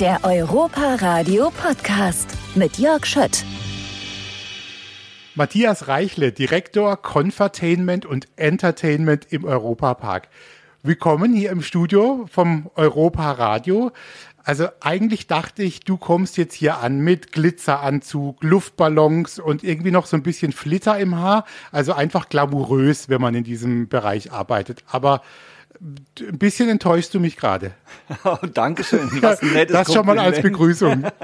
Der Europa Radio Podcast mit Jörg Schött. Matthias Reichle, Direktor Confertainment und Entertainment im Europapark. Willkommen hier im Studio vom Europa Radio. Also eigentlich dachte ich, du kommst jetzt hier an mit Glitzeranzug, Luftballons und irgendwie noch so ein bisschen Flitter im Haar. Also einfach glamourös, wenn man in diesem Bereich arbeitet. Aber ein bisschen enttäuschst du mich gerade. Oh, Dankeschön. Was ein nettes das schon mal als Begrüßung.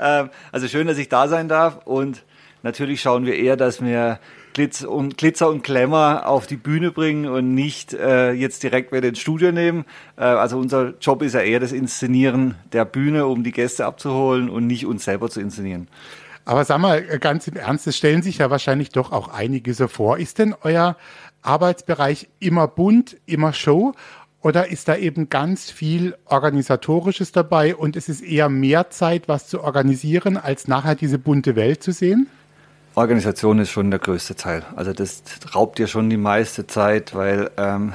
Ähm, also schön, dass ich da sein darf und natürlich schauen wir eher, dass wir Glitzer und, Glitzer und Glamour auf die Bühne bringen und nicht äh, jetzt direkt wieder ins Studio nehmen. Äh, also unser Job ist ja eher das Inszenieren der Bühne, um die Gäste abzuholen und nicht uns selber zu inszenieren. Aber sag mal, ganz im Ernst, es stellen sich ja wahrscheinlich doch auch einige so vor. Ist denn euer Arbeitsbereich immer bunt, immer Show? Oder ist da eben ganz viel Organisatorisches dabei und es ist eher mehr Zeit, was zu organisieren, als nachher diese bunte Welt zu sehen? Organisation ist schon der größte Teil. Also das raubt dir schon die meiste Zeit, weil ähm,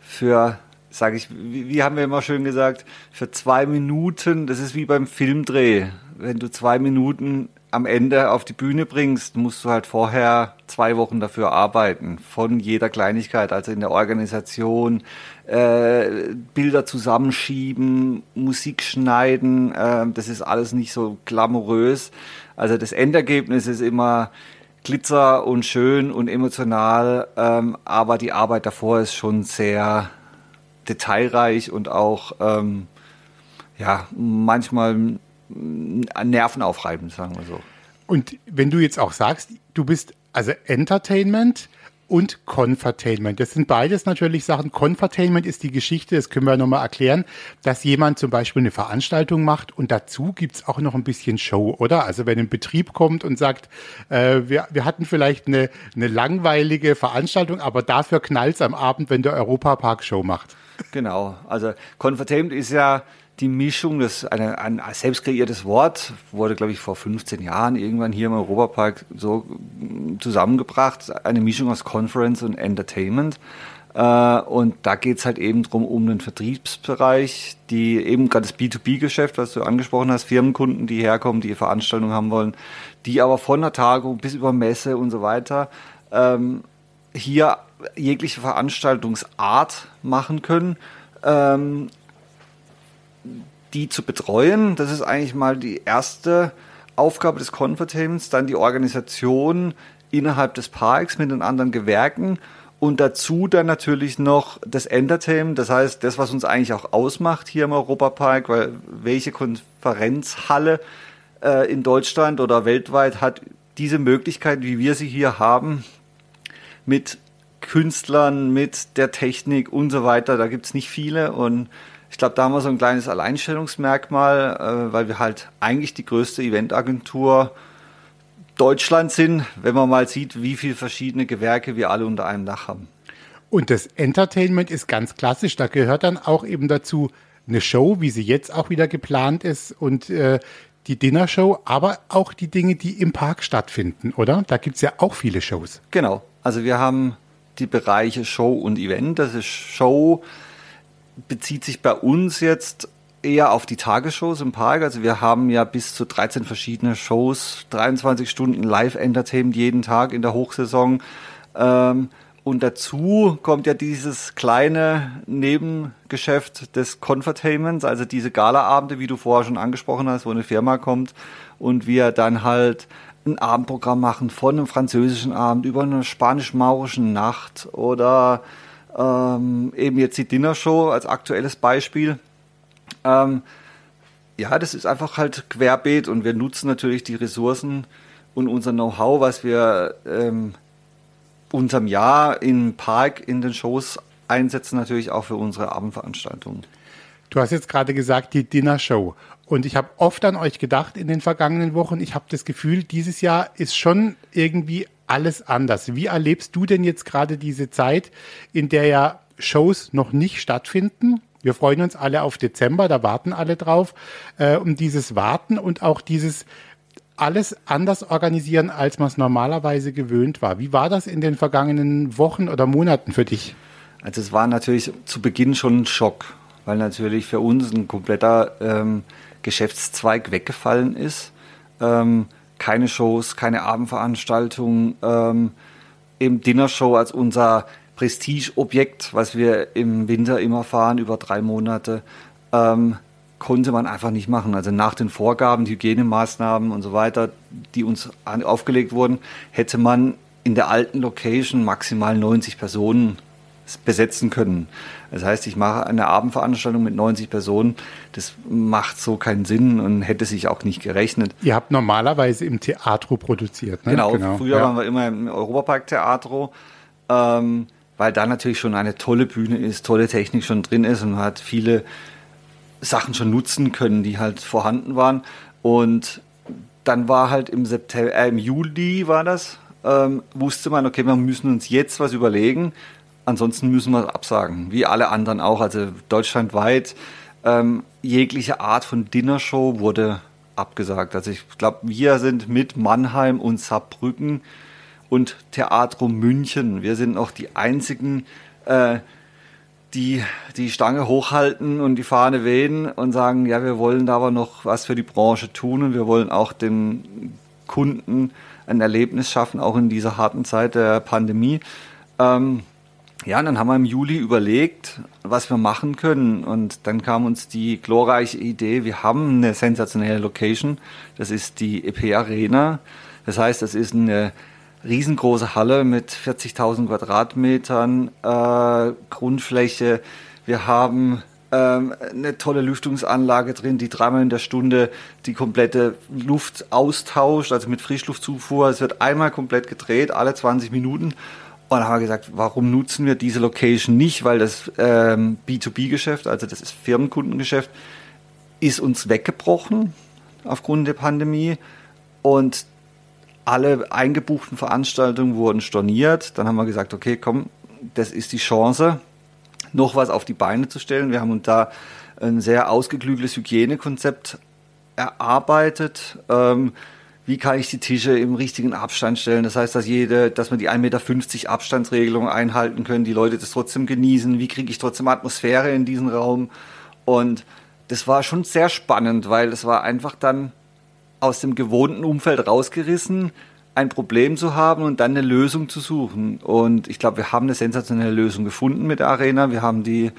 für, sage ich, wie, wie haben wir immer schön gesagt, für zwei Minuten, das ist wie beim Filmdreh. Wenn du zwei Minuten am Ende auf die Bühne bringst, musst du halt vorher zwei Wochen dafür arbeiten, von jeder Kleinigkeit, also in der Organisation, äh, Bilder zusammenschieben, Musik schneiden, äh, das ist alles nicht so glamourös. Also das Endergebnis ist immer Glitzer und schön und emotional, ähm, aber die Arbeit davor ist schon sehr detailreich und auch ähm, ja manchmal nervenaufreibend, sagen wir so. Und wenn du jetzt auch sagst, du bist also Entertainment und Confertainment. Das sind beides natürlich Sachen. Confertainment ist die Geschichte, das können wir nochmal erklären, dass jemand zum Beispiel eine Veranstaltung macht und dazu gibt's auch noch ein bisschen Show, oder? Also wenn ein Betrieb kommt und sagt, äh, wir, wir hatten vielleicht eine, eine langweilige Veranstaltung, aber dafür knallt's am Abend, wenn der Europapark Show macht. Genau, also Confertainment ist ja die Mischung, das eine, ein selbst kreiertes Wort, wurde, glaube ich, vor 15 Jahren irgendwann hier im Europapark so zusammengebracht. Eine Mischung aus Conference und Entertainment. Äh, und da geht es halt eben drum um den Vertriebsbereich, die eben gerade das B2B-Geschäft, was du angesprochen hast, Firmenkunden, die herkommen, die Veranstaltungen haben wollen, die aber von der Tagung bis über Messe und so weiter ähm, hier jegliche Veranstaltungsart machen können. Ähm, die zu betreuen. Das ist eigentlich mal die erste Aufgabe des Confertainments, dann die Organisation innerhalb des Parks mit den anderen Gewerken und dazu dann natürlich noch das Entertainment, das heißt das, was uns eigentlich auch ausmacht hier im Europapark, weil welche Konferenzhalle äh, in Deutschland oder weltweit hat diese Möglichkeit, wie wir sie hier haben, mit Künstlern, mit der Technik und so weiter. Da gibt es nicht viele und ich glaube, da haben wir so ein kleines Alleinstellungsmerkmal, äh, weil wir halt eigentlich die größte Eventagentur Deutschlands sind, wenn man mal sieht, wie viele verschiedene Gewerke wir alle unter einem Dach haben. Und das Entertainment ist ganz klassisch. Da gehört dann auch eben dazu eine Show, wie sie jetzt auch wieder geplant ist und äh, die Dinnershow, aber auch die Dinge, die im Park stattfinden, oder? Da gibt es ja auch viele Shows. Genau. Also wir haben die Bereiche Show und Event. Das ist Show, bezieht sich bei uns jetzt eher auf die Tagesshows im Park. Also wir haben ja bis zu 13 verschiedene Shows, 23 Stunden Live-Entertainment jeden Tag in der Hochsaison. Ähm, und dazu kommt ja dieses kleine Nebengeschäft des Confertainments, also diese Galaabende, wie du vorher schon angesprochen hast, wo eine Firma kommt und wir dann halt ein Abendprogramm machen von einem französischen Abend über eine spanisch-maurischen Nacht oder ähm, eben jetzt die Dinnershow als aktuelles Beispiel. Ähm, ja, das ist einfach halt querbeet und wir nutzen natürlich die Ressourcen und unser Know-how, was wir ähm, unserem Jahr im Park in den Shows einsetzen, natürlich auch für unsere Abendveranstaltungen. Du hast jetzt gerade gesagt, die Dinnershow. Und ich habe oft an euch gedacht in den vergangenen Wochen. Ich habe das Gefühl, dieses Jahr ist schon irgendwie alles anders. Wie erlebst du denn jetzt gerade diese Zeit, in der ja Shows noch nicht stattfinden? Wir freuen uns alle auf Dezember, da warten alle drauf. Äh, um dieses Warten und auch dieses alles anders organisieren, als man es normalerweise gewöhnt war. Wie war das in den vergangenen Wochen oder Monaten für dich? Also es war natürlich zu Beginn schon ein Schock, weil natürlich für uns ein kompletter ähm, Geschäftszweig weggefallen ist. Ähm, keine Shows, keine Abendveranstaltungen, ähm, eben Dinnershow als unser Prestigeobjekt, was wir im Winter immer fahren, über drei Monate, ähm, konnte man einfach nicht machen. Also nach den Vorgaben, Hygienemaßnahmen und so weiter, die uns aufgelegt wurden, hätte man in der alten Location maximal 90 Personen besetzen können. Das heißt, ich mache eine Abendveranstaltung mit 90 Personen. Das macht so keinen Sinn und hätte sich auch nicht gerechnet. Ihr habt normalerweise im Theatro produziert, ne? Genau, genau. früher ja. waren wir immer im Europapark Theatro, ähm, weil da natürlich schon eine tolle Bühne ist, tolle Technik schon drin ist und man hat viele Sachen schon nutzen können, die halt vorhanden waren. Und dann war halt im September, äh, im Juli war das, ähm, wusste man, okay, wir müssen uns jetzt was überlegen. Ansonsten müssen wir absagen, wie alle anderen auch. Also deutschlandweit ähm, jegliche Art von Dinnershow wurde abgesagt. Also ich glaube, wir sind mit Mannheim und Saarbrücken und Theatro München. Wir sind noch die einzigen, äh, die die Stange hochhalten und die Fahne wehen und sagen, ja, wir wollen da aber noch was für die Branche tun und wir wollen auch den Kunden ein Erlebnis schaffen, auch in dieser harten Zeit der Pandemie. Ähm, ja, und dann haben wir im Juli überlegt, was wir machen können. Und dann kam uns die glorreiche Idee, wir haben eine sensationelle Location. Das ist die EP Arena. Das heißt, das ist eine riesengroße Halle mit 40.000 Quadratmetern äh, Grundfläche. Wir haben ähm, eine tolle Lüftungsanlage drin, die dreimal in der Stunde die komplette Luft austauscht, also mit Frischluftzufuhr. Es wird einmal komplett gedreht, alle 20 Minuten. Und dann haben wir gesagt, warum nutzen wir diese Location nicht? Weil das ähm, B2B-Geschäft, also das ist Firmenkundengeschäft, ist uns weggebrochen aufgrund der Pandemie. Und alle eingebuchten Veranstaltungen wurden storniert. Dann haben wir gesagt, okay, komm, das ist die Chance, noch was auf die Beine zu stellen. Wir haben uns da ein sehr ausgeklügeltes Hygienekonzept erarbeitet. Ähm, wie kann ich die Tische im richtigen Abstand stellen? Das heißt, dass jede, dass wir die 1,50 Meter Abstandsregelung einhalten können, die Leute das trotzdem genießen. Wie kriege ich trotzdem Atmosphäre in diesen Raum? Und das war schon sehr spannend, weil es war einfach dann aus dem gewohnten Umfeld rausgerissen, ein Problem zu haben und dann eine Lösung zu suchen. Und ich glaube, wir haben eine sensationelle Lösung gefunden mit der Arena. Wir haben die,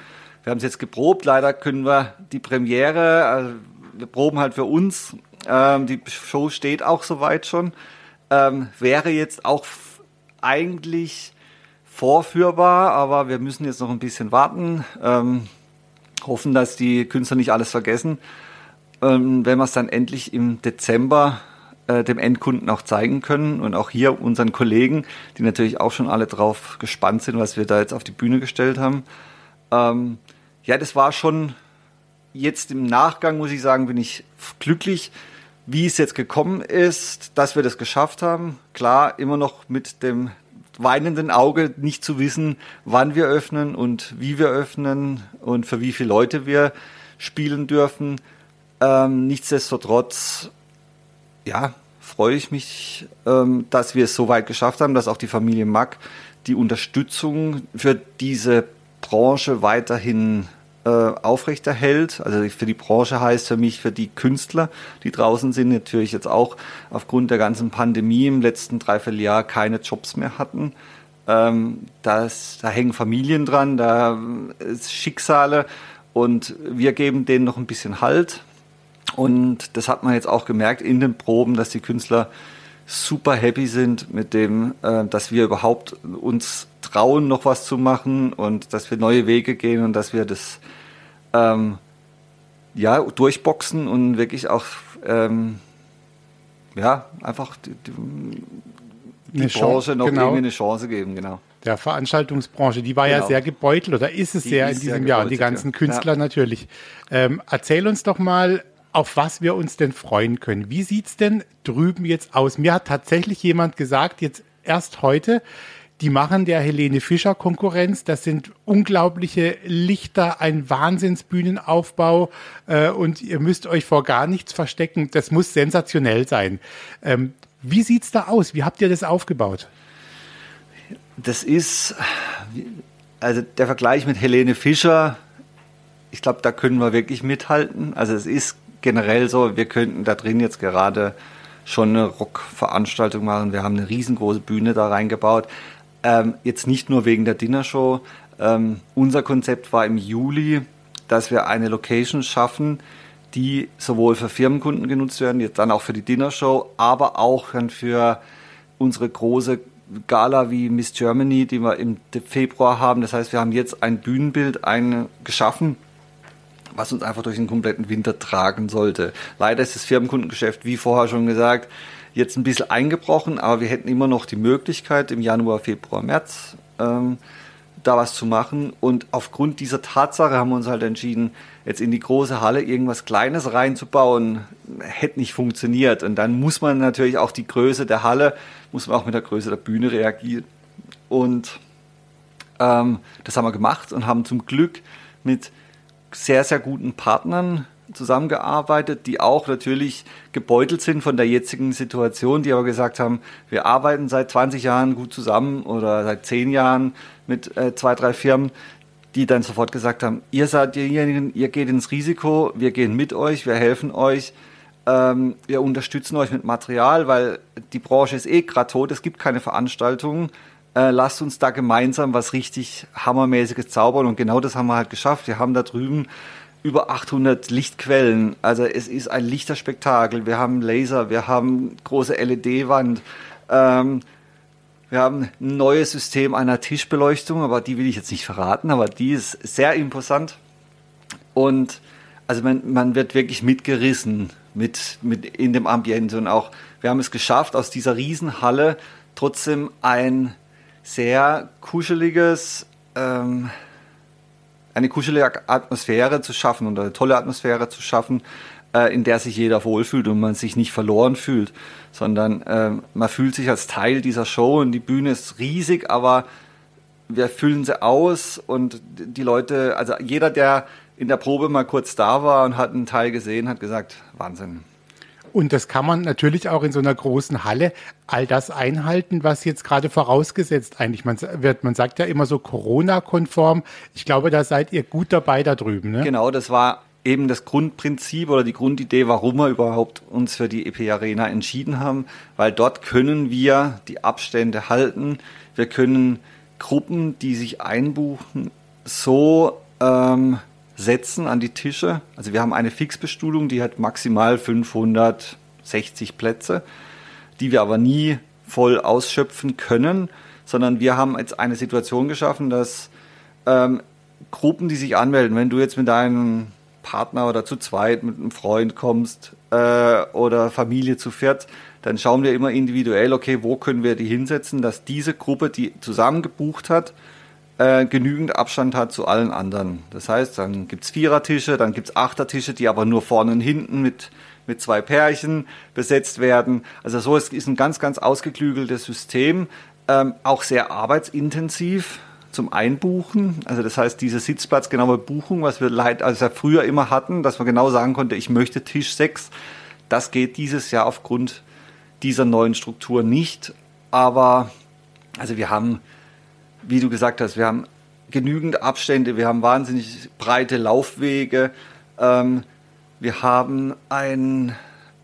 wir haben es jetzt geprobt. Leider können wir die Premiere, also wir proben halt für uns. Ähm, die Show steht auch soweit schon. Ähm, wäre jetzt auch eigentlich vorführbar, aber wir müssen jetzt noch ein bisschen warten. Ähm, hoffen, dass die Künstler nicht alles vergessen. Ähm, wenn wir es dann endlich im Dezember äh, dem Endkunden auch zeigen können und auch hier unseren Kollegen, die natürlich auch schon alle drauf gespannt sind, was wir da jetzt auf die Bühne gestellt haben. Ähm, ja, das war schon jetzt im Nachgang, muss ich sagen, bin ich glücklich, wie es jetzt gekommen ist, dass wir das geschafft haben. Klar, immer noch mit dem weinenden Auge nicht zu wissen, wann wir öffnen und wie wir öffnen und für wie viele Leute wir spielen dürfen. Ähm, nichtsdestotrotz, ja, freue ich mich, ähm, dass wir es so weit geschafft haben, dass auch die Familie Mack die Unterstützung für diese Branche weiterhin äh, aufrechterhält. Also für die Branche heißt für mich, für die Künstler, die draußen sind, natürlich jetzt auch aufgrund der ganzen Pandemie im letzten Dreivierteljahr keine Jobs mehr hatten. Ähm, das, da hängen Familien dran, da ist Schicksale und wir geben denen noch ein bisschen Halt. Und das hat man jetzt auch gemerkt in den Proben, dass die Künstler super happy sind mit dem, äh, dass wir überhaupt uns trauen, noch was zu machen und dass wir neue Wege gehen und dass wir das ähm, ja durchboxen und wirklich auch ähm, ja einfach die, die, die Branche Chance, noch genau. irgendwie eine Chance geben, genau. Der Veranstaltungsbranche, die war genau. ja sehr gebeutelt oder ist es die sehr ist in diesem Jahr, die ganzen ja. Künstler ja. natürlich. Ähm, erzähl uns doch mal, auf was wir uns denn freuen können. Wie sieht's denn drüben jetzt aus? Mir hat tatsächlich jemand gesagt, jetzt erst heute, die machen der Helene Fischer Konkurrenz. Das sind unglaubliche Lichter, ein Wahnsinnsbühnenaufbau äh, und ihr müsst euch vor gar nichts verstecken. Das muss sensationell sein. Ähm, wie sieht's da aus? Wie habt ihr das aufgebaut? Das ist, also der Vergleich mit Helene Fischer ich glaube, da können wir wirklich mithalten. Also es ist generell so, wir könnten da drin jetzt gerade schon eine Rockveranstaltung machen. Wir haben eine riesengroße Bühne da reingebaut. Ähm, jetzt nicht nur wegen der Dinnershow. Ähm, unser Konzept war im Juli, dass wir eine Location schaffen, die sowohl für Firmenkunden genutzt werden, jetzt dann auch für die Dinnershow, aber auch dann für unsere große Gala wie Miss Germany, die wir im Februar haben. Das heißt, wir haben jetzt ein Bühnenbild geschaffen, was uns einfach durch den kompletten Winter tragen sollte. Leider ist das Firmenkundengeschäft, wie vorher schon gesagt, jetzt ein bisschen eingebrochen, aber wir hätten immer noch die Möglichkeit im Januar, Februar, März ähm, da was zu machen. Und aufgrund dieser Tatsache haben wir uns halt entschieden, jetzt in die große Halle irgendwas Kleines reinzubauen, hätte nicht funktioniert. Und dann muss man natürlich auch die Größe der Halle, muss man auch mit der Größe der Bühne reagieren. Und ähm, das haben wir gemacht und haben zum Glück mit sehr, sehr guten Partnern zusammengearbeitet, die auch natürlich gebeutelt sind von der jetzigen Situation, die aber gesagt haben, wir arbeiten seit 20 Jahren gut zusammen oder seit 10 Jahren mit äh, zwei, drei Firmen, die dann sofort gesagt haben, ihr seid diejenigen, ihr geht ins Risiko, wir gehen mit euch, wir helfen euch, ähm, wir unterstützen euch mit Material, weil die Branche ist eh gerade tot, es gibt keine Veranstaltungen. Äh, lasst uns da gemeinsam was richtig hammermäßiges zaubern und genau das haben wir halt geschafft. Wir haben da drüben über 800 Lichtquellen. Also es ist ein Lichterspektakel. Wir haben Laser, wir haben große LED-Wand. Ähm, wir haben ein neues System einer Tischbeleuchtung, aber die will ich jetzt nicht verraten, aber die ist sehr imposant. Und also man, man wird wirklich mitgerissen mit, mit in dem Ambiente und auch wir haben es geschafft, aus dieser Riesenhalle trotzdem ein sehr kuscheliges ähm, eine kuschelige Atmosphäre zu schaffen und eine tolle Atmosphäre zu schaffen, äh, in der sich jeder wohlfühlt und man sich nicht verloren fühlt, sondern äh, man fühlt sich als Teil dieser Show und die Bühne ist riesig, aber wir füllen sie aus und die Leute, also jeder, der in der Probe mal kurz da war und hat einen Teil gesehen, hat gesagt, Wahnsinn. Und das kann man natürlich auch in so einer großen Halle all das einhalten, was jetzt gerade vorausgesetzt eigentlich man wird. Man sagt ja immer so Corona-konform. Ich glaube, da seid ihr gut dabei da drüben. Ne? Genau, das war eben das Grundprinzip oder die Grundidee, warum wir überhaupt uns für die EP Arena entschieden haben, weil dort können wir die Abstände halten. Wir können Gruppen, die sich einbuchen, so ähm, setzen an die Tische. Also wir haben eine Fixbestuhlung, die hat maximal 560 Plätze, die wir aber nie voll ausschöpfen können, sondern wir haben jetzt eine Situation geschaffen, dass ähm, Gruppen, die sich anmelden, wenn du jetzt mit deinem Partner oder zu zweit mit einem Freund kommst äh, oder Familie zu viert, dann schauen wir immer individuell, okay, wo können wir die hinsetzen, dass diese Gruppe, die zusammen gebucht hat, äh, genügend Abstand hat zu allen anderen. Das heißt, dann gibt's Vierertische, dann gibt's Achtertische, die aber nur vorne und hinten mit, mit zwei Pärchen besetzt werden. Also so ist, ist ein ganz, ganz ausgeklügeltes System, ähm, auch sehr arbeitsintensiv zum Einbuchen. Also das heißt, diese sitzplatzgenaue Buchung, was wir leid, also früher immer hatten, dass man genau sagen konnte, ich möchte Tisch 6, das geht dieses Jahr aufgrund dieser neuen Struktur nicht. Aber also wir haben wie du gesagt hast, wir haben genügend Abstände, wir haben wahnsinnig breite Laufwege, ähm, wir haben ein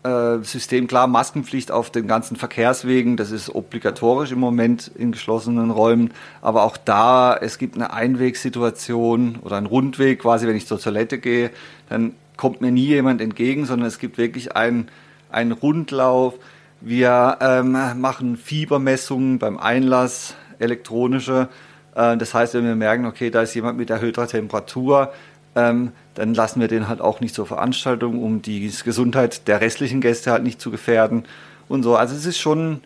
äh, System, klar, Maskenpflicht auf den ganzen Verkehrswegen, das ist obligatorisch im Moment in geschlossenen Räumen, aber auch da, es gibt eine Einwegsituation oder einen Rundweg, quasi, wenn ich zur Toilette gehe, dann kommt mir nie jemand entgegen, sondern es gibt wirklich einen, einen Rundlauf. Wir ähm, machen Fiebermessungen beim Einlass, elektronische. Äh, das heißt, wenn wir merken, okay, da ist jemand mit erhöhter Temperatur, ähm, dann lassen wir den halt auch nicht zur Veranstaltung, um die Gesundheit der restlichen Gäste halt nicht zu gefährden und so. Also es ist schon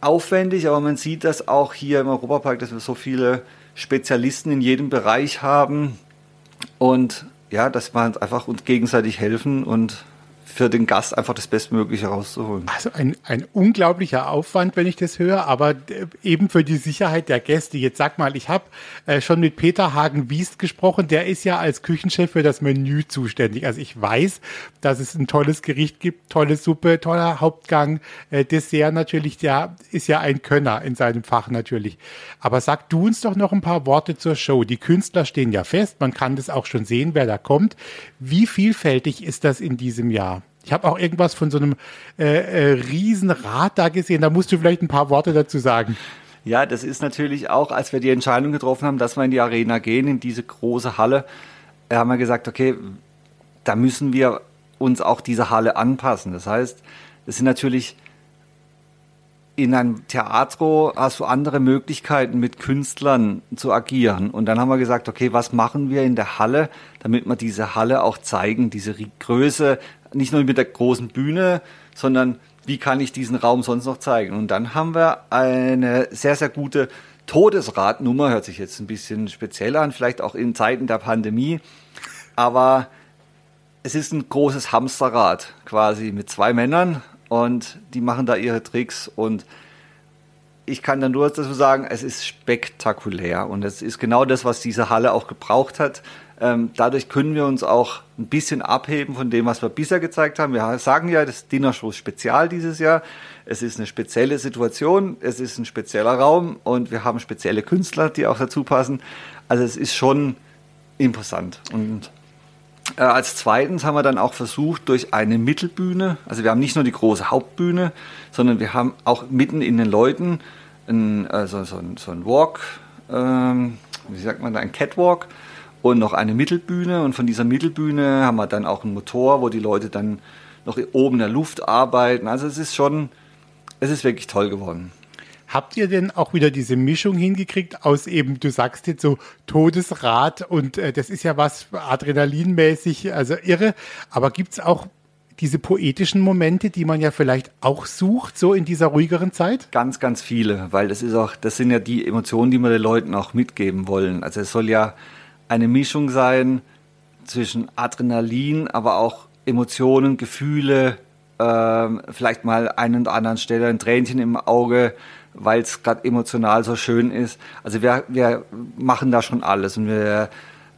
aufwendig, aber man sieht das auch hier im Europapark, dass wir so viele Spezialisten in jedem Bereich haben und ja, dass wir uns einfach uns gegenseitig helfen und für den Gast einfach das Bestmögliche rauszuholen. Also ein, ein unglaublicher Aufwand, wenn ich das höre, aber eben für die Sicherheit der Gäste. Jetzt sag mal, ich habe äh, schon mit Peter Hagen-Wiest gesprochen, der ist ja als Küchenchef für das Menü zuständig. Also ich weiß, dass es ein tolles Gericht gibt, tolle Suppe, toller Hauptgang, äh, Dessert natürlich, der ist ja ein Könner in seinem Fach natürlich. Aber sag du uns doch noch ein paar Worte zur Show. Die Künstler stehen ja fest, man kann das auch schon sehen, wer da kommt. Wie vielfältig ist das in diesem Jahr? Ich habe auch irgendwas von so einem äh, äh, Riesenrad da gesehen. Da musst du vielleicht ein paar Worte dazu sagen. Ja, das ist natürlich auch, als wir die Entscheidung getroffen haben, dass wir in die Arena gehen, in diese große Halle, haben wir gesagt, okay, da müssen wir uns auch dieser Halle anpassen. Das heißt, es sind natürlich in einem Theatro hast du andere Möglichkeiten, mit Künstlern zu agieren. Und dann haben wir gesagt, okay, was machen wir in der Halle, damit wir diese Halle auch zeigen, diese Größe, nicht nur mit der großen Bühne, sondern wie kann ich diesen Raum sonst noch zeigen? Und dann haben wir eine sehr, sehr gute Todesradnummer, hört sich jetzt ein bisschen speziell an, vielleicht auch in Zeiten der Pandemie, aber es ist ein großes Hamsterrad quasi mit zwei Männern und die machen da ihre Tricks und ich kann dann nur dazu sagen, es ist spektakulär und es ist genau das, was diese Halle auch gebraucht hat. Ähm, dadurch können wir uns auch ein bisschen abheben von dem, was wir bisher gezeigt haben. Wir sagen ja, das Dinner Show Spezial dieses Jahr. Es ist eine spezielle Situation, es ist ein spezieller Raum und wir haben spezielle Künstler, die auch dazu passen. Also es ist schon imposant. Und äh, als zweitens haben wir dann auch versucht, durch eine Mittelbühne, also wir haben nicht nur die große Hauptbühne, sondern wir haben auch mitten in den Leuten ein, also so, ein, so ein Walk, ähm, wie sagt man da, ein Catwalk und noch eine Mittelbühne. Und von dieser Mittelbühne haben wir dann auch einen Motor, wo die Leute dann noch oben in der Luft arbeiten. Also es ist schon, es ist wirklich toll geworden. Habt ihr denn auch wieder diese Mischung hingekriegt aus eben, du sagst jetzt so Todesrad und äh, das ist ja was adrenalinmäßig, also irre, aber gibt es auch diese poetischen Momente, die man ja vielleicht auch sucht, so in dieser ruhigeren Zeit? Ganz, ganz viele, weil das ist auch, das sind ja die Emotionen, die wir den Leuten auch mitgeben wollen. Also es soll ja eine Mischung sein zwischen Adrenalin, aber auch Emotionen, Gefühle, ähm, vielleicht mal einen oder anderen Stelle ein Tränchen im Auge, weil es gerade emotional so schön ist. Also wir, wir machen da schon alles und wir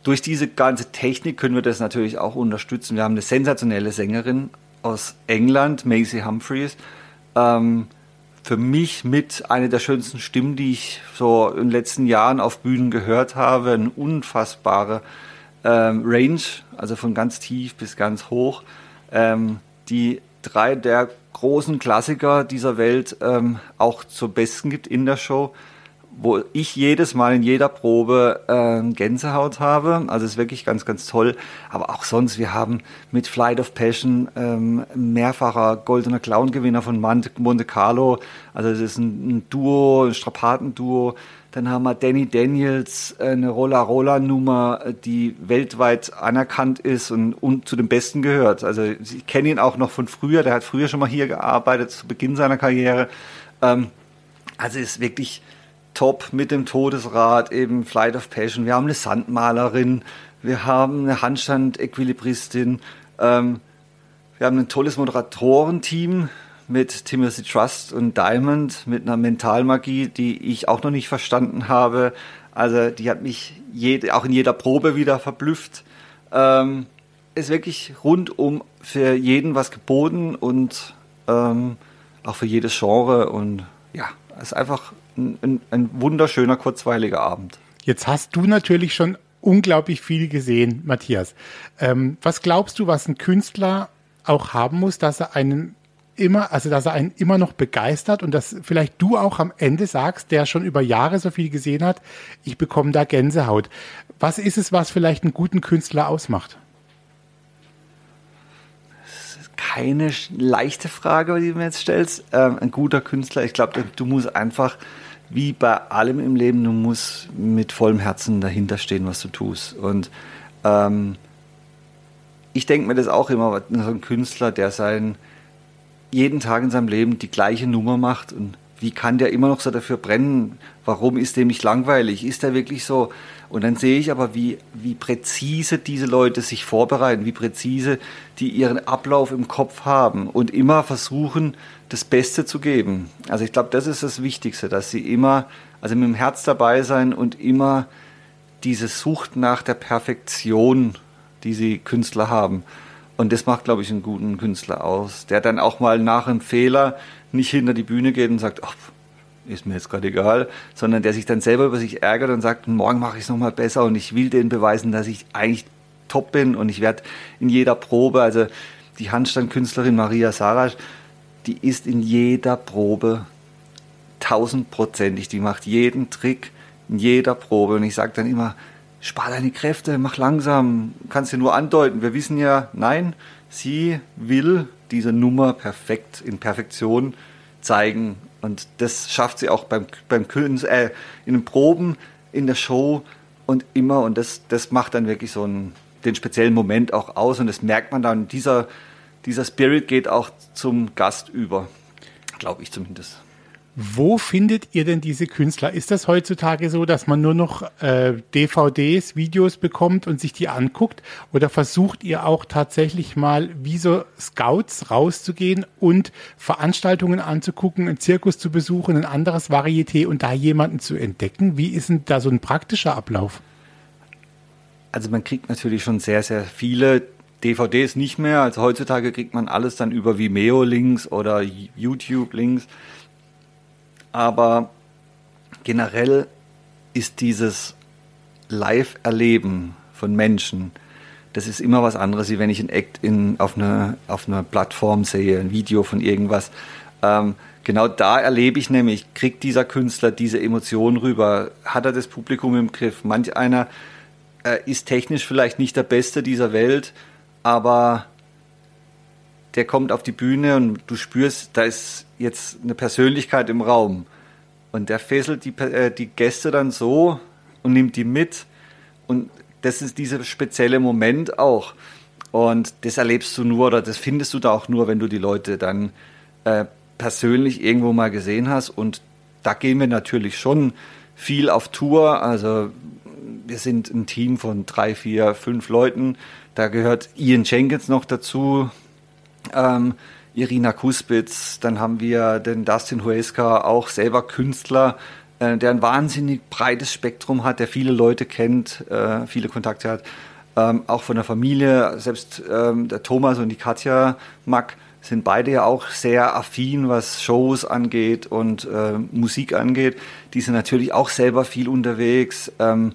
durch diese ganze Technik können wir das natürlich auch unterstützen. Wir haben eine sensationelle Sängerin aus England, Maisie Humphreys. Ähm, für mich mit einer der schönsten Stimmen, die ich so in den letzten Jahren auf Bühnen gehört habe. Eine unfassbare ähm, Range, also von ganz tief bis ganz hoch. Ähm, die drei der großen Klassiker dieser Welt ähm, auch zur Besten gibt in der Show, wo ich jedes Mal in jeder Probe äh, Gänsehaut habe. Also ist wirklich ganz, ganz toll. Aber auch sonst, wir haben mit Flight of Passion ähm, mehrfacher goldener Clown-Gewinner von Monte Carlo. Also es ist ein, ein Duo, ein Strapatenduo. Dann haben wir Danny Daniels, eine Rolla-Rolla-Nummer, die weltweit anerkannt ist und, und zu den Besten gehört. Also ich kenne ihn auch noch von früher. Der hat früher schon mal hier gearbeitet, zu Beginn seiner Karriere. Ähm, also ist wirklich top mit dem Todesrad, eben Flight of Passion. Wir haben eine Sandmalerin, wir haben eine Handstand-Equilibristin, ähm, wir haben ein tolles Moderatorenteam mit Timothy Trust und Diamond, mit einer Mentalmagie, die ich auch noch nicht verstanden habe. Also die hat mich jede, auch in jeder Probe wieder verblüfft. Ähm, ist wirklich rundum für jeden was geboten und ähm, auch für jedes Genre und ja, ist einfach ein, ein wunderschöner, kurzweiliger Abend. Jetzt hast du natürlich schon unglaublich viel gesehen, Matthias. Ähm, was glaubst du, was ein Künstler auch haben muss, dass er einen immer, also dass er einen immer noch begeistert und dass vielleicht du auch am Ende sagst, der schon über Jahre so viel gesehen hat, ich bekomme da Gänsehaut. Was ist es, was vielleicht einen guten Künstler ausmacht? keine leichte Frage, die du mir jetzt stellst. Ähm, ein guter Künstler, ich glaube, du musst einfach wie bei allem im Leben, du musst mit vollem Herzen dahinter stehen, was du tust. Und ähm, ich denke mir das auch immer, so ein Künstler, der sein jeden Tag in seinem Leben die gleiche Nummer macht und wie kann der immer noch so dafür brennen? Warum ist dem nicht langweilig? Ist er wirklich so? Und dann sehe ich aber, wie, wie präzise diese Leute sich vorbereiten, wie präzise die ihren Ablauf im Kopf haben und immer versuchen, das Beste zu geben. Also ich glaube, das ist das Wichtigste, dass sie immer, also mit dem Herz dabei sein und immer diese Sucht nach der Perfektion, die sie Künstler haben. Und das macht, glaube ich, einen guten Künstler aus, der dann auch mal nach einem Fehler nicht hinter die Bühne geht und sagt, ach, ist mir jetzt gerade egal, sondern der sich dann selber über sich ärgert und sagt, morgen mache ich es nochmal besser und ich will denen beweisen, dass ich eigentlich top bin und ich werde in jeder Probe, also die Handstandkünstlerin Maria Sarasch, die ist in jeder Probe tausendprozentig, die macht jeden Trick in jeder Probe und ich sage dann immer, spar deine Kräfte, mach langsam, kannst dir nur andeuten. Wir wissen ja, nein, sie will diese Nummer perfekt in Perfektion zeigen und das schafft sie auch beim, beim Künstler, äh, in den Proben, in der Show und immer. Und das, das macht dann wirklich so einen, den speziellen Moment auch aus. Und das merkt man dann. Dieser, dieser Spirit geht auch zum Gast über. Glaube ich zumindest. Wo findet ihr denn diese Künstler? Ist das heutzutage so, dass man nur noch äh, DVDs, Videos bekommt und sich die anguckt? Oder versucht ihr auch tatsächlich mal wie so Scouts rauszugehen und Veranstaltungen anzugucken, einen Zirkus zu besuchen, ein anderes Varieté und da jemanden zu entdecken? Wie ist denn da so ein praktischer Ablauf? Also man kriegt natürlich schon sehr, sehr viele DVDs nicht mehr. Also heutzutage kriegt man alles dann über Vimeo-Links oder YouTube-Links. Aber generell ist dieses Live-Erleben von Menschen, das ist immer was anderes, wie wenn ich ein Act in, auf, einer auf eine Plattform sehe, ein Video von irgendwas. Ähm, genau da erlebe ich nämlich, kriegt dieser Künstler diese Emotionen rüber, hat er das Publikum im Griff. Manch einer äh, ist technisch vielleicht nicht der Beste dieser Welt, aber der kommt auf die Bühne und du spürst, da ist jetzt eine Persönlichkeit im Raum. Und der fesselt die, äh, die Gäste dann so und nimmt die mit. Und das ist dieser spezielle Moment auch. Und das erlebst du nur oder das findest du da auch nur, wenn du die Leute dann äh, persönlich irgendwo mal gesehen hast. Und da gehen wir natürlich schon viel auf Tour. Also wir sind ein Team von drei, vier, fünf Leuten. Da gehört Ian Jenkins noch dazu. Ähm, Irina Kuspitz, dann haben wir den Dustin Huesca, auch selber Künstler, äh, der ein wahnsinnig breites Spektrum hat, der viele Leute kennt, äh, viele Kontakte hat, ähm, auch von der Familie, selbst ähm, der Thomas und die Katja Mack sind beide ja auch sehr affin, was Shows angeht und äh, Musik angeht. Die sind natürlich auch selber viel unterwegs. Ähm,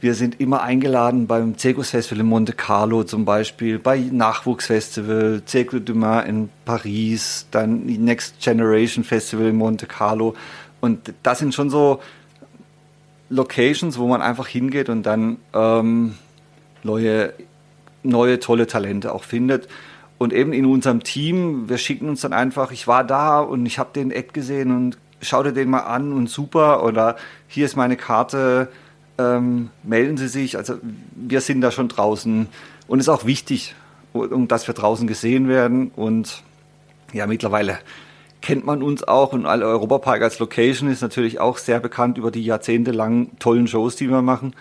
wir sind immer eingeladen beim Zirkusfestival in Monte Carlo zum Beispiel, bei Nachwuchsfestival, Cirque du Main in Paris, dann Next Generation Festival in Monte Carlo. Und das sind schon so Locations, wo man einfach hingeht und dann ähm, neue, neue tolle Talente auch findet. Und eben in unserem Team, wir schicken uns dann einfach, ich war da und ich habe den Act gesehen und schau dir den mal an und super. Oder hier ist meine Karte, ähm, melden Sie sich. Also wir sind da schon draußen und es ist auch wichtig, um, dass wir draußen gesehen werden. Und ja, mittlerweile kennt man uns auch und alle Europapark als Location ist natürlich auch sehr bekannt über die jahrzehntelangen tollen Shows, die wir machen.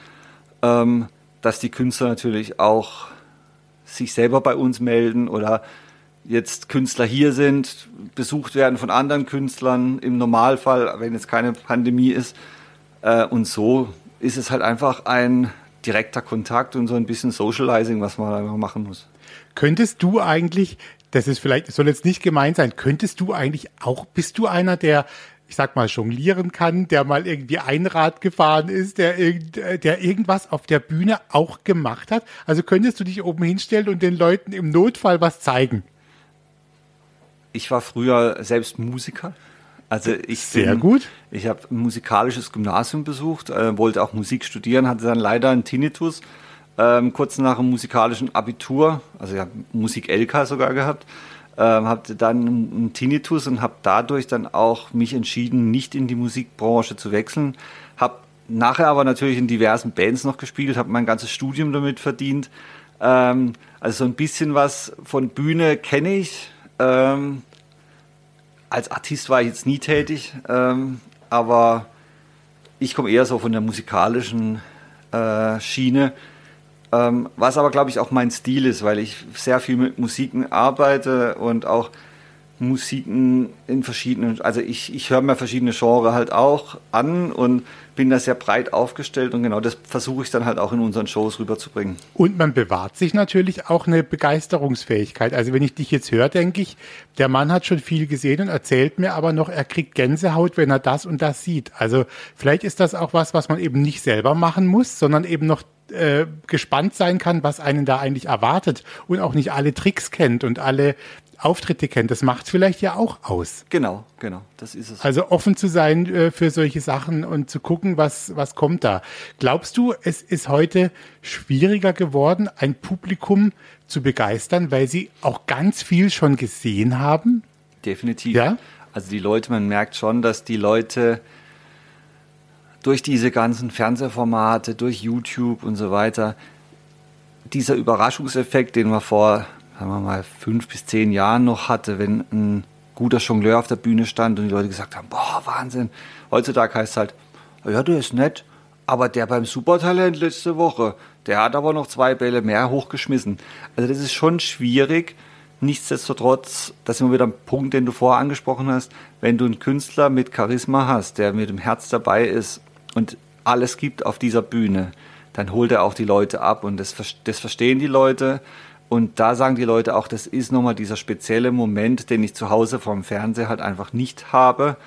Ähm, dass die Künstler natürlich auch sich selber bei uns melden oder jetzt Künstler hier sind, besucht werden von anderen Künstlern im Normalfall, wenn jetzt keine Pandemie ist. Äh, und so ist es halt einfach ein direkter Kontakt und so ein bisschen Socializing, was man einfach machen muss. Könntest du eigentlich, das ist vielleicht, das soll jetzt nicht gemeint sein, könntest du eigentlich auch, bist du einer, der ich sag mal, jonglieren kann, der mal irgendwie Einrad gefahren ist, der, der irgendwas auf der Bühne auch gemacht hat. Also könntest du dich oben hinstellen und den Leuten im Notfall was zeigen? Ich war früher selbst Musiker. Also ich sehr bin, gut. Ich habe ein musikalisches Gymnasium besucht, äh, wollte auch Musik studieren, hatte dann leider einen Tinnitus ähm, kurz nach dem musikalischen Abitur, also ich habe Musik LK sogar gehabt, ähm, habe dann einen Tinnitus und habe dadurch dann auch mich entschieden, nicht in die Musikbranche zu wechseln. Habe nachher aber natürlich in diversen Bands noch gespielt, habe mein ganzes Studium damit verdient. Ähm, also so ein bisschen was von Bühne kenne ich. Ähm, als Artist war ich jetzt nie tätig, ähm, aber ich komme eher so von der musikalischen äh, Schiene, ähm, was aber, glaube ich, auch mein Stil ist, weil ich sehr viel mit Musiken arbeite und auch Musiken in verschiedenen, also ich, ich höre mir verschiedene Genres halt auch an und bin da sehr breit aufgestellt und genau das versuche ich dann halt auch in unseren Shows rüberzubringen. Und man bewahrt sich natürlich auch eine Begeisterungsfähigkeit. Also wenn ich dich jetzt höre, denke ich, der Mann hat schon viel gesehen und erzählt mir aber noch, er kriegt Gänsehaut, wenn er das und das sieht. Also vielleicht ist das auch was, was man eben nicht selber machen muss, sondern eben noch äh, gespannt sein kann, was einen da eigentlich erwartet und auch nicht alle Tricks kennt und alle Auftritte kennt. Das macht vielleicht ja auch aus. Genau, genau, das ist es. Also offen zu sein äh, für solche Sachen und zu gucken, was, was kommt da. Glaubst du, es ist heute schwieriger geworden, ein Publikum zu begeistern, weil sie auch ganz viel schon gesehen haben? Definitiv. Ja? Also die Leute, man merkt schon, dass die Leute durch diese ganzen Fernsehformate, durch YouTube und so weiter, dieser Überraschungseffekt, den wir vor sagen wir mal, fünf bis zehn Jahren noch hatte, wenn ein guter Jongleur auf der Bühne stand und die Leute gesagt haben, boah, Wahnsinn. Heutzutage heißt es halt, ja, der ist nett, aber der beim Supertalent letzte Woche, der hat aber noch zwei Bälle mehr hochgeschmissen. Also das ist schon schwierig. Nichtsdestotrotz, das ist immer wieder ein Punkt, den du vorher angesprochen hast, wenn du einen Künstler mit Charisma hast, der mit dem Herz dabei ist und alles gibt auf dieser Bühne, dann holt er auch die Leute ab und das, das verstehen die Leute und da sagen die Leute auch, das ist nochmal dieser spezielle Moment, den ich zu Hause vorm Fernseher halt einfach nicht habe,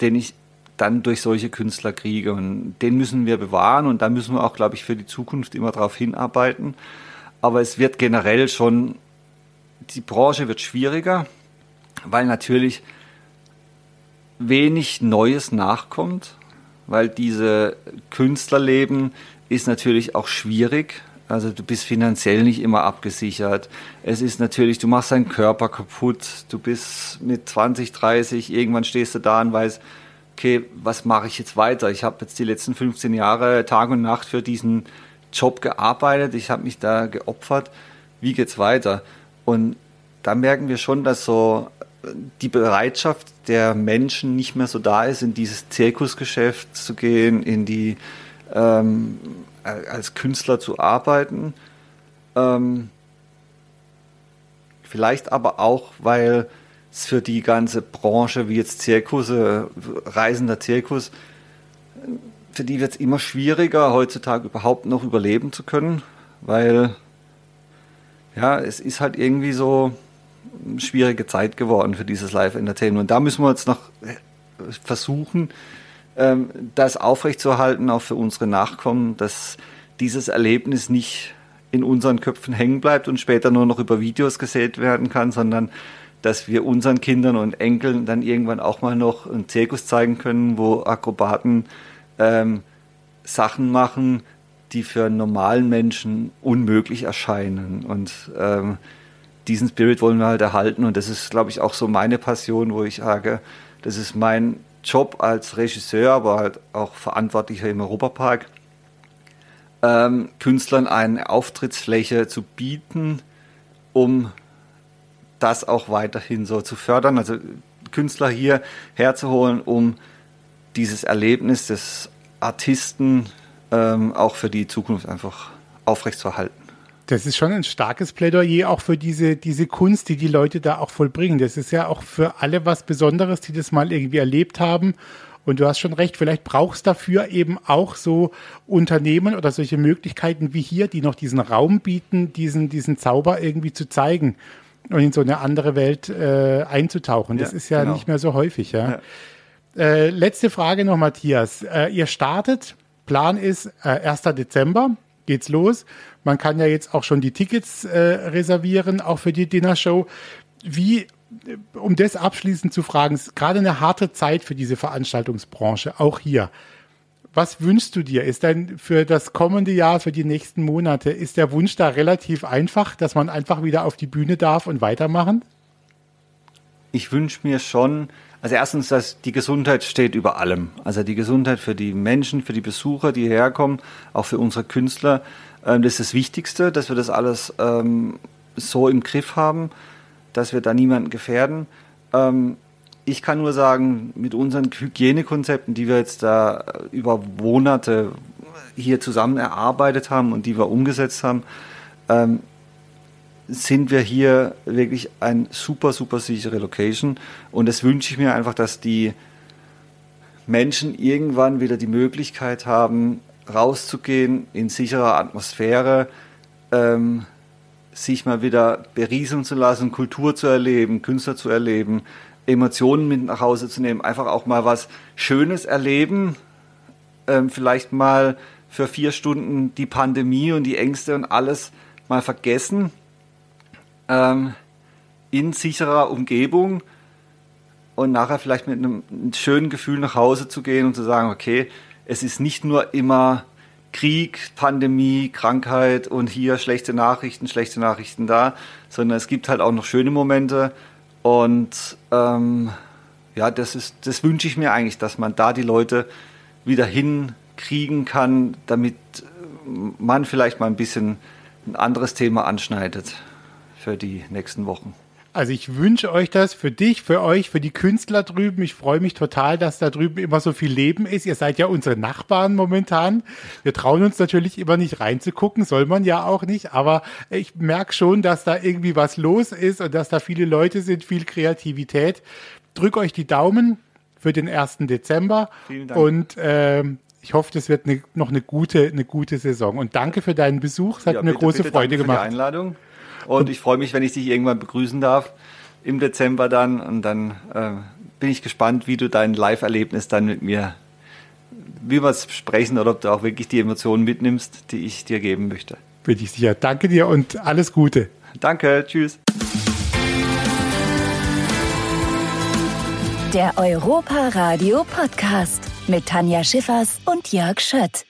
den ich dann durch solche Künstler kriege. Und den müssen wir bewahren und da müssen wir auch, glaube ich, für die Zukunft immer darauf hinarbeiten. Aber es wird generell schon, die Branche wird schwieriger, weil natürlich wenig Neues nachkommt, weil diese Künstlerleben ist natürlich auch schwierig also du bist finanziell nicht immer abgesichert. Es ist natürlich, du machst deinen Körper kaputt. Du bist mit 20, 30, irgendwann stehst du da und weißt, okay, was mache ich jetzt weiter? Ich habe jetzt die letzten 15 Jahre Tag und Nacht für diesen Job gearbeitet. Ich habe mich da geopfert. Wie geht's weiter? Und da merken wir schon, dass so die Bereitschaft der Menschen nicht mehr so da ist, in dieses Zirkusgeschäft zu gehen, in die ähm, als Künstler zu arbeiten. Ähm, vielleicht aber auch, weil es für die ganze Branche, wie jetzt Zirkusse, reisender Zirkus, für die wird es immer schwieriger, heutzutage überhaupt noch überleben zu können, weil ja, es ist halt irgendwie so eine schwierige Zeit geworden für dieses Live-Entertainment. Und da müssen wir jetzt noch versuchen, ähm, das aufrechtzuerhalten, auch für unsere Nachkommen, dass dieses Erlebnis nicht in unseren Köpfen hängen bleibt und später nur noch über Videos gesät werden kann, sondern dass wir unseren Kindern und Enkeln dann irgendwann auch mal noch einen Zirkus zeigen können, wo Akrobaten ähm, Sachen machen, die für einen normalen Menschen unmöglich erscheinen. Und ähm, diesen Spirit wollen wir halt erhalten. Und das ist, glaube ich, auch so meine Passion, wo ich sage, das ist mein Job als Regisseur, aber halt auch Verantwortlicher im Europapark, ähm, Künstlern eine Auftrittsfläche zu bieten, um das auch weiterhin so zu fördern. Also Künstler hier herzuholen, um dieses Erlebnis des Artisten ähm, auch für die Zukunft einfach aufrechtzuerhalten. Das ist schon ein starkes Plädoyer auch für diese, diese Kunst, die die Leute da auch vollbringen. Das ist ja auch für alle was Besonderes, die das mal irgendwie erlebt haben. Und du hast schon recht, vielleicht brauchst dafür eben auch so Unternehmen oder solche Möglichkeiten wie hier, die noch diesen Raum bieten, diesen, diesen Zauber irgendwie zu zeigen und in so eine andere Welt äh, einzutauchen. Das ja, ist ja genau. nicht mehr so häufig. Ja. ja. Äh, letzte Frage noch, Matthias. Äh, ihr startet, Plan ist äh, 1. Dezember, geht's los. Man kann ja jetzt auch schon die Tickets äh, reservieren, auch für die Dinnershow. Wie, äh, um das abschließend zu fragen, ist gerade eine harte Zeit für diese Veranstaltungsbranche, auch hier. Was wünschst du dir? Ist denn für das kommende Jahr, für die nächsten Monate, ist der Wunsch da relativ einfach, dass man einfach wieder auf die Bühne darf und weitermachen? Ich wünsche mir schon, also erstens, dass die Gesundheit steht über allem. Also die Gesundheit für die Menschen, für die Besucher, die herkommen, auch für unsere Künstler. Ähm, das ist das Wichtigste, dass wir das alles ähm, so im Griff haben, dass wir da niemanden gefährden. Ähm, ich kann nur sagen, mit unseren Hygienekonzepten, die wir jetzt da über Monate hier zusammen erarbeitet haben und die wir umgesetzt haben, sind wir hier wirklich ein super, super sichere Location. Und das wünsche ich mir einfach, dass die Menschen irgendwann wieder die Möglichkeit haben, rauszugehen in sicherer Atmosphäre, ähm, sich mal wieder berieseln zu lassen, Kultur zu erleben, Künstler zu erleben, Emotionen mit nach Hause zu nehmen, einfach auch mal was Schönes erleben, ähm, vielleicht mal für vier Stunden die Pandemie und die Ängste und alles mal vergessen, ähm, in sicherer Umgebung und nachher vielleicht mit einem, schönen Gefühl nach Hause zu gehen und zu sagen, okay, es ist nicht nur immer Krieg, Pandemie, Krankheit und hier schlechte Nachrichten, schlechte Nachrichten da, sondern es gibt halt auch noch schöne Momente. Und ähm, ja, das ist, das wünsche ich mir eigentlich, dass man da die Leute wieder hinkriegen kann, damit man vielleicht mal ein bisschen ein anderes Thema anschneidet für die nächsten Wochen. Also ich wünsche euch das für dich, für euch, für die Künstler drüben. Ich freue mich total, dass da drüben immer so viel Leben ist. Ihr seid ja unsere Nachbarn momentan. Wir trauen uns natürlich immer nicht reinzugucken, soll man ja auch nicht. Aber ich merke schon, dass da irgendwie was los ist und dass da viele Leute sind, viel Kreativität. Drück euch die Daumen für den 1. Dezember. Vielen Dank. Und äh, ich hoffe, das wird eine, noch eine gute, eine gute Saison. Und danke für deinen Besuch. Es hat ja, mir bitte, große bitte, Freude gemacht. Für die Einladung. Und ich freue mich, wenn ich dich irgendwann begrüßen darf im Dezember dann. Und dann äh, bin ich gespannt, wie du dein Live-Erlebnis dann mit mir, wie wir es sprechen oder ob du auch wirklich die Emotionen mitnimmst, die ich dir geben möchte. Bin ich sicher. Danke dir und alles Gute. Danke, tschüss. Der Europa Radio Podcast mit Tanja Schiffers und Jörg Schött.